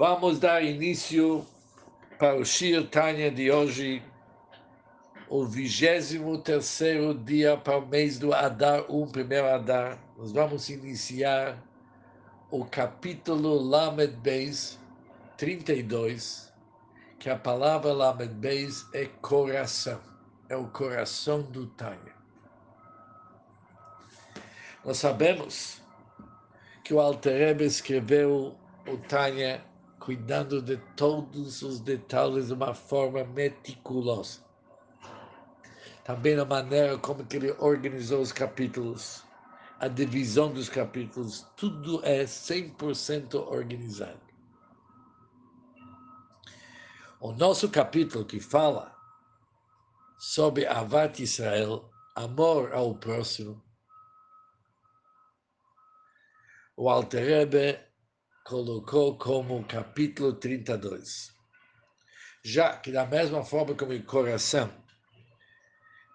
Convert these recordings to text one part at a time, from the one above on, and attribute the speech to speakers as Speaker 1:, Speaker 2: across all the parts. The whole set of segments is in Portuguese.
Speaker 1: Vamos dar início para o Shir Tanya de hoje, o 23 dia para o mês do Adar 1, primeiro Adar. Nós vamos iniciar o capítulo Lamed Beis 32, que a palavra Lamed Beis é coração, é o coração do Tanya. Nós sabemos que o Alter escreveu o Tanya cuidando de todos os detalhes de uma forma meticulosa. Também a maneira como que ele organizou os capítulos, a divisão dos capítulos, tudo é 100% organizado. O nosso capítulo que fala sobre Avat Israel, amor ao próximo, o Alter Rebbe colocou como capítulo 32. Já que, da mesma forma como o coração,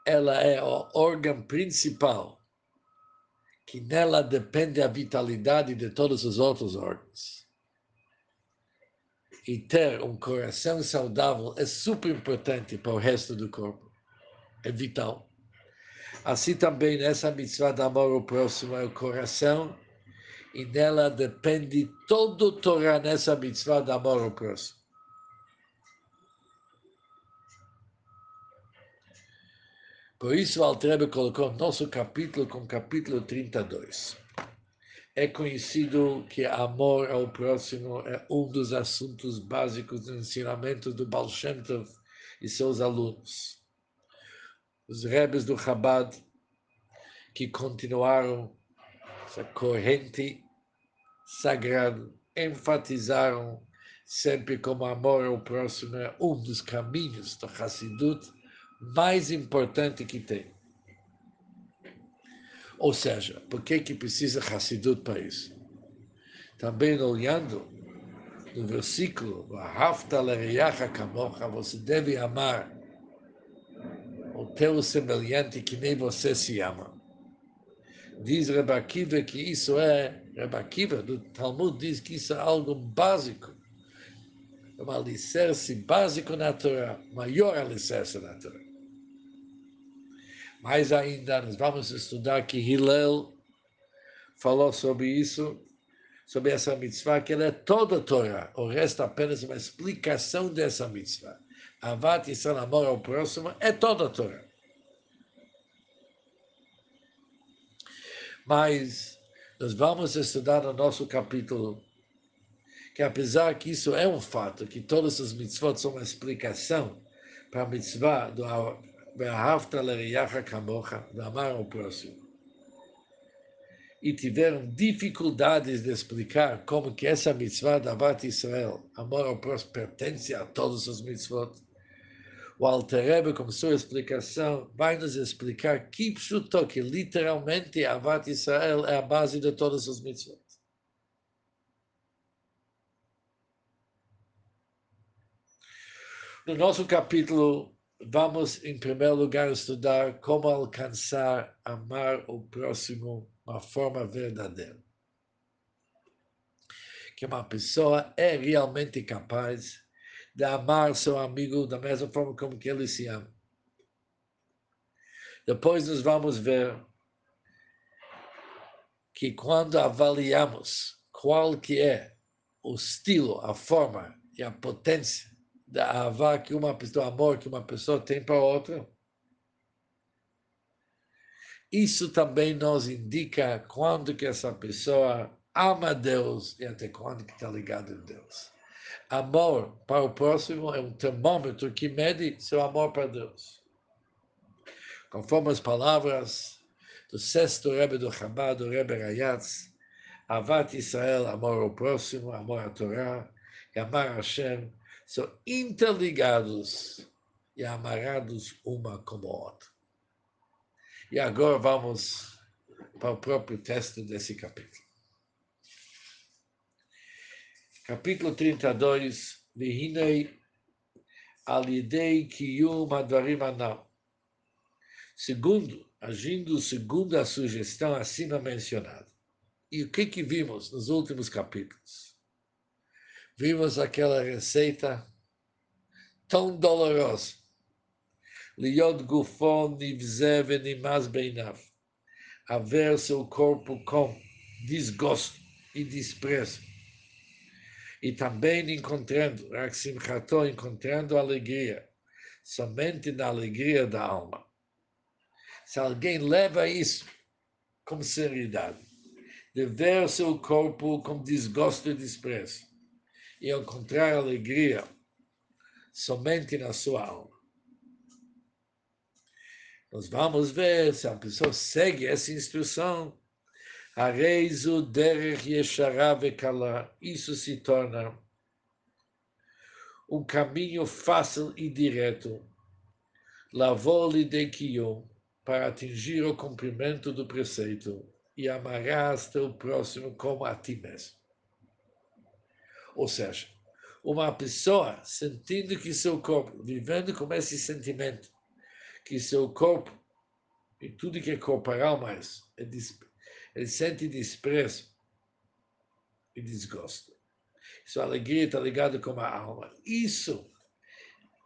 Speaker 1: ela é o órgão principal, que nela depende a vitalidade de todos os outros órgãos. E ter um coração saudável é super importante para o resto do corpo. É vital. Assim também, nessa mitzvah de amor ao próximo, é o coração e nela depende todo o Torá nessa mitzvah de amor ao próximo. Por isso, Altrebe colocou nosso capítulo com capítulo 32. É conhecido que amor ao próximo é um dos assuntos básicos do ensinamento do Baal Shem Tov e seus alunos. Os rebes do Chabad, que continuaram essa corrente sagrado enfatizaram sempre como amor ao próximo é um dos caminhos do Hassidut mais importante que tem. Ou seja, por que, que precisa Hassidut para isso? Também olhando no versículo, você deve amar o teu semelhante que nem você se ama. Diz Rebakiva que isso é Rabbi Akiva, do Talmud, diz que isso é algo básico, é um alicerce básico na Torá, maior alicerce na Torá. Mais ainda, nós vamos estudar que Hillel falou sobre isso, sobre essa mitzvah, que ela é toda a Torá, o resto é apenas uma explicação dessa mitzvah. Avat Yisrael, amor ao próximo, é toda a Torá. Mas nós vamos estudar no nosso capítulo que apesar que isso é um fato, que todas as mitzvot são uma explicação para a mitzvah do Be'ahavta le'riyacha kamocha, de amar ao próximo. E tiveram dificuldades de explicar como que essa mitzvah da Avat Israel, amor ao próximo, pertence a todas as mitzvot. O Alter Rebbe, com sua explicação, vai nos explicar que pshuto, que literalmente a Avat Israel é a base de todas as mitzvot. No nosso capítulo, vamos, em primeiro lugar, estudar como alcançar amar o próximo de uma forma verdadeira. Que uma pessoa é realmente capaz de amar seu amigo da mesma forma como que ele se ama. Depois nós vamos ver que quando avaliamos qual que é o estilo, a forma e a potência da avá que uma pessoa, amor que uma pessoa tem para outra, isso também nos indica quando que essa pessoa ama Deus e até quando que está ligado em Deus. Amor para o próximo é um termômetro que mede seu amor para Deus. Conforme as palavras do sexto Rebbe do Chabad, do Rebbe Rayatz, Avat Israel, amor ao próximo, amor à Torá, e amar a Hashem, são interligados e amarrados uma como a outra. E agora vamos para o próprio texto desse capítulo. Capítulo 32, Vihinei alidei kiyum advarim anal. Segundo, agindo segundo a sugestão acima mencionada. E o que que vimos nos últimos capítulos? Vimos aquela receita tão dolorosa. Liot gufon nivze venimaz beinav. Haver seu corpo com desgosto e desprezo. E também encontrando, Raksimchato, encontrando alegria, somente na alegria da alma. Se alguém leva isso com seriedade, de ver seu corpo com desgosto e desprezo, e encontrar alegria somente na sua alma. Nós vamos ver se a pessoa segue essa instrução. Areizu derech yeshara vekala. Isso se torna um caminho fácil e direto. Lavou-lhe de para atingir o cumprimento do preceito e amarás teu próximo como a ti mesmo. Ou seja, uma pessoa sentindo que seu corpo, vivendo com esse sentimento, que seu corpo e tudo que é corporal mais, ele sente desprezo e desgosto. Sua alegria está ligada com a alma. Isso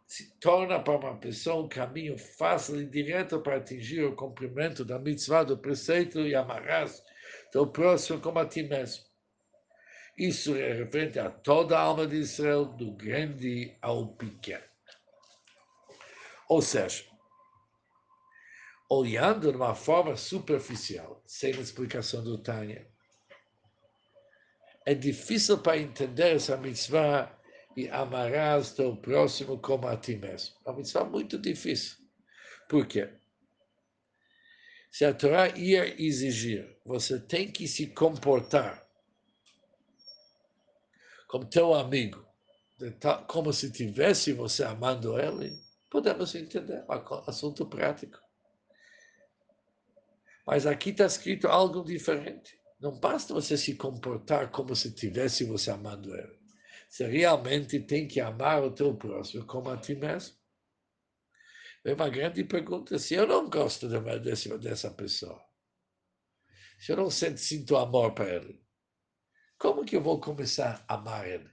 Speaker 1: se torna para uma pessoa um caminho fácil e direto para atingir o cumprimento da mitzvah, do preceito e amarás teu próximo como a ti mesmo. Isso é referente a toda a alma de Israel, do grande ao pequeno. Ou seja, olhando de uma forma superficial, sem explicação do Tânia, é difícil para entender essa mitzvah e amarás teu próximo como a ti mesmo. É uma mitzvah muito difícil. Por quê? Se a Torá ia exigir, você tem que se comportar como teu amigo, como se tivesse você amando ele, podemos entender, é assunto prático. Mas aqui está escrito algo diferente. Não basta você se comportar como se tivesse você amando ele. Você realmente tem que amar o teu próximo como a ti mesmo. É uma grande pergunta. Se eu não gosto dessa, dessa pessoa, se eu não sinto amor para ele, como que eu vou começar a amar ele?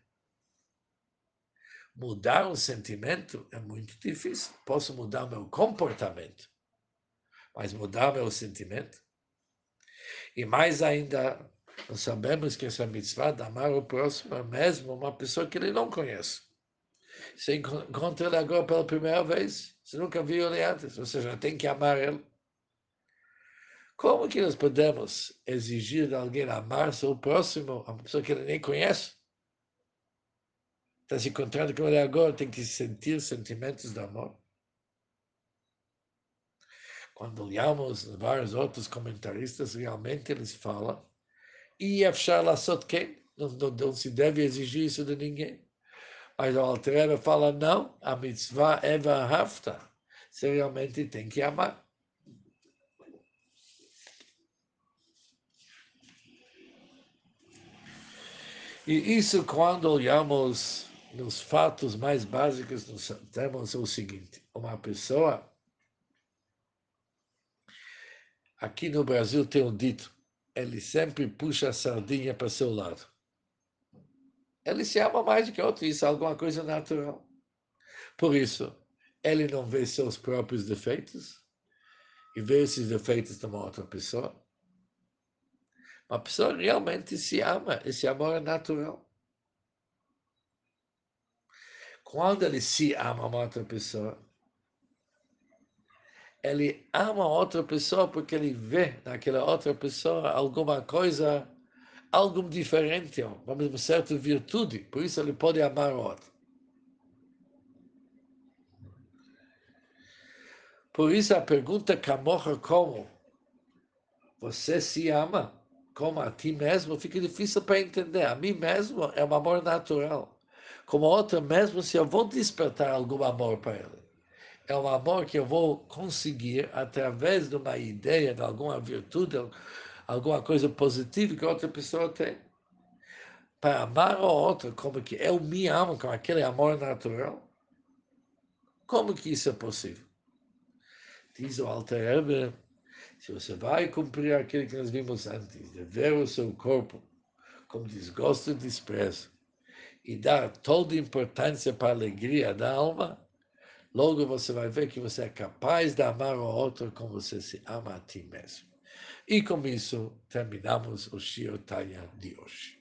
Speaker 1: Mudar o sentimento é muito difícil. Posso mudar meu comportamento, mas mudar meu sentimento? E mais ainda, nós sabemos que essa mitzvah de amar o próximo é mesmo uma pessoa que ele não conhece. Você encontra ele agora pela primeira vez, você nunca viu ele antes, você já tem que amar ele. Como que nós podemos exigir de alguém amar seu próximo, uma pessoa que ele nem conhece? Está se encontrando com ele agora, tem que sentir sentimentos de amor. Quando olhamos vários outros comentaristas, realmente eles falam, e Afshar Lassot não, não, não se deve exigir isso de ninguém. Mas o Alter fala, não, a mitzvah é hafta. Você realmente tem que amar. E isso, quando olhamos nos fatos mais básicos, nós temos o seguinte: uma pessoa. Aqui no Brasil tem um dito: ele sempre puxa a sardinha para seu lado. Ele se ama mais do que outro, isso é alguma coisa natural. Por isso, ele não vê seus próprios defeitos e vê esses defeitos de uma outra pessoa. Uma pessoa realmente se ama, esse amor é natural. Quando ele se ama uma outra pessoa, ele ama outra pessoa porque ele vê naquela outra pessoa alguma coisa, algo diferente, uma certa virtude, por isso ele pode amar o outro. Por isso a pergunta Camorra como? Você se ama? como a ti mesmo, fica difícil para entender. A mim mesmo é um amor natural. Como a outra mesmo, se eu vou despertar algum amor para ele. É um amor que eu vou conseguir através de uma ideia, de alguma virtude, alguma coisa positiva que outra pessoa tem. Para amar a outra como que eu me amo com aquele amor natural. Como que isso é possível? Diz o Alter Rebbe, se você vai cumprir aquilo que nós vimos antes, de ver o seu corpo com desgosto e desprezo, e dar toda importância para a alegria da alma, logo você vai ver que você é capaz de amar o outro como você se ama a ti mesmo. E com isso terminamos o Shio Taya de hoje.